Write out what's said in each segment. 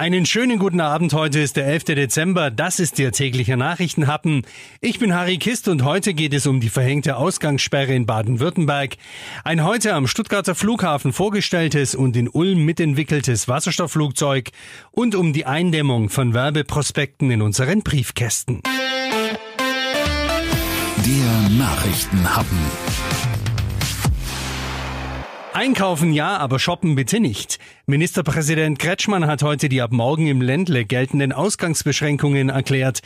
Einen schönen guten Abend. Heute ist der 11. Dezember. Das ist Ihr täglicher Nachrichtenhappen. Ich bin Harry Kist und heute geht es um die verhängte Ausgangssperre in Baden-Württemberg, ein heute am Stuttgarter Flughafen vorgestelltes und in Ulm mitentwickeltes Wasserstoffflugzeug und um die Eindämmung von Werbeprospekten in unseren Briefkästen. Der Nachrichtenhappen. Einkaufen ja, aber shoppen bitte nicht. Ministerpräsident Kretschmann hat heute die ab morgen im Ländle geltenden Ausgangsbeschränkungen erklärt.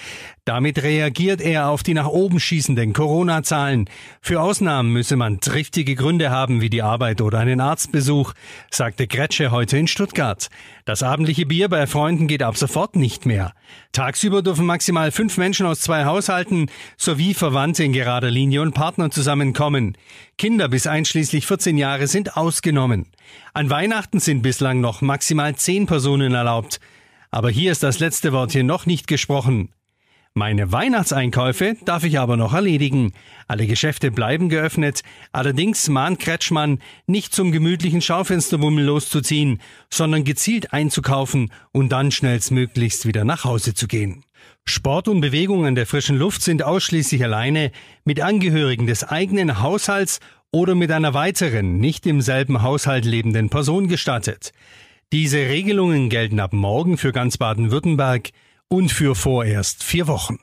Damit reagiert er auf die nach oben schießenden Corona-Zahlen. Für Ausnahmen müsse man triftige Gründe haben, wie die Arbeit oder einen Arztbesuch, sagte Kretsche heute in Stuttgart. Das abendliche Bier bei Freunden geht ab sofort nicht mehr. Tagsüber dürfen maximal fünf Menschen aus zwei Haushalten sowie Verwandte in gerader Linie und Partner zusammenkommen. Kinder bis einschließlich 14 Jahre sind ausgenommen. An Weihnachten sind bislang noch maximal zehn Personen erlaubt. Aber hier ist das letzte Wort hier noch nicht gesprochen. Meine Weihnachtseinkäufe darf ich aber noch erledigen. Alle Geschäfte bleiben geöffnet. Allerdings mahnt Kretschmann, nicht zum gemütlichen Schaufensterbummel loszuziehen, sondern gezielt einzukaufen und dann schnellstmöglichst wieder nach Hause zu gehen. Sport und Bewegung an der frischen Luft sind ausschließlich alleine mit Angehörigen des eigenen Haushalts oder mit einer weiteren, nicht im selben Haushalt lebenden Person gestattet. Diese Regelungen gelten ab morgen für ganz Baden-Württemberg und für vorerst vier Wochen.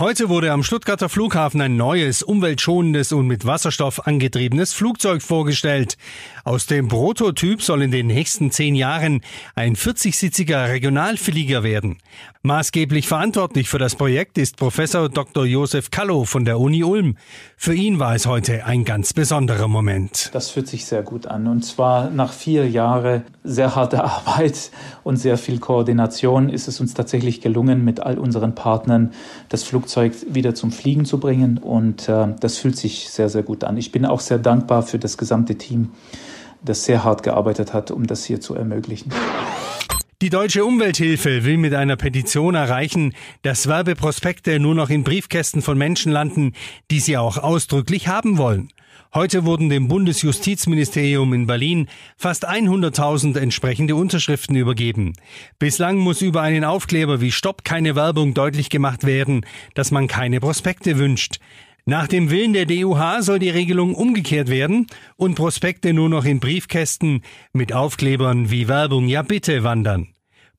Heute wurde am Stuttgarter Flughafen ein neues, umweltschonendes und mit Wasserstoff angetriebenes Flugzeug vorgestellt. Aus dem Prototyp soll in den nächsten zehn Jahren ein 40-sitziger Regionalflieger werden. Maßgeblich verantwortlich für das Projekt ist Professor Dr. Josef Kallo von der Uni Ulm. Für ihn war es heute ein ganz besonderer Moment. Das fühlt sich sehr gut an. Und zwar nach vier Jahren sehr harter Arbeit und sehr viel Koordination ist es uns tatsächlich gelungen, mit all unseren Partnern das Flugzeug Flugzeug wieder zum Fliegen zu bringen. Und äh, das fühlt sich sehr, sehr gut an. Ich bin auch sehr dankbar für das gesamte Team, das sehr hart gearbeitet hat, um das hier zu ermöglichen. Die Deutsche Umwelthilfe will mit einer Petition erreichen, dass Werbeprospekte nur noch in Briefkästen von Menschen landen, die sie auch ausdrücklich haben wollen. Heute wurden dem Bundesjustizministerium in Berlin fast 100.000 entsprechende Unterschriften übergeben. Bislang muss über einen Aufkleber wie Stopp keine Werbung deutlich gemacht werden, dass man keine Prospekte wünscht. Nach dem Willen der DUH soll die Regelung umgekehrt werden und Prospekte nur noch in Briefkästen mit Aufklebern wie Werbung ja bitte wandern.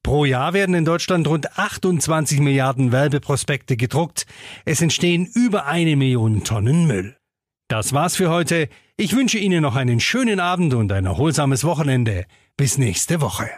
Pro Jahr werden in Deutschland rund 28 Milliarden Werbeprospekte gedruckt. Es entstehen über eine Million Tonnen Müll. Das war's für heute. Ich wünsche Ihnen noch einen schönen Abend und ein erholsames Wochenende. Bis nächste Woche.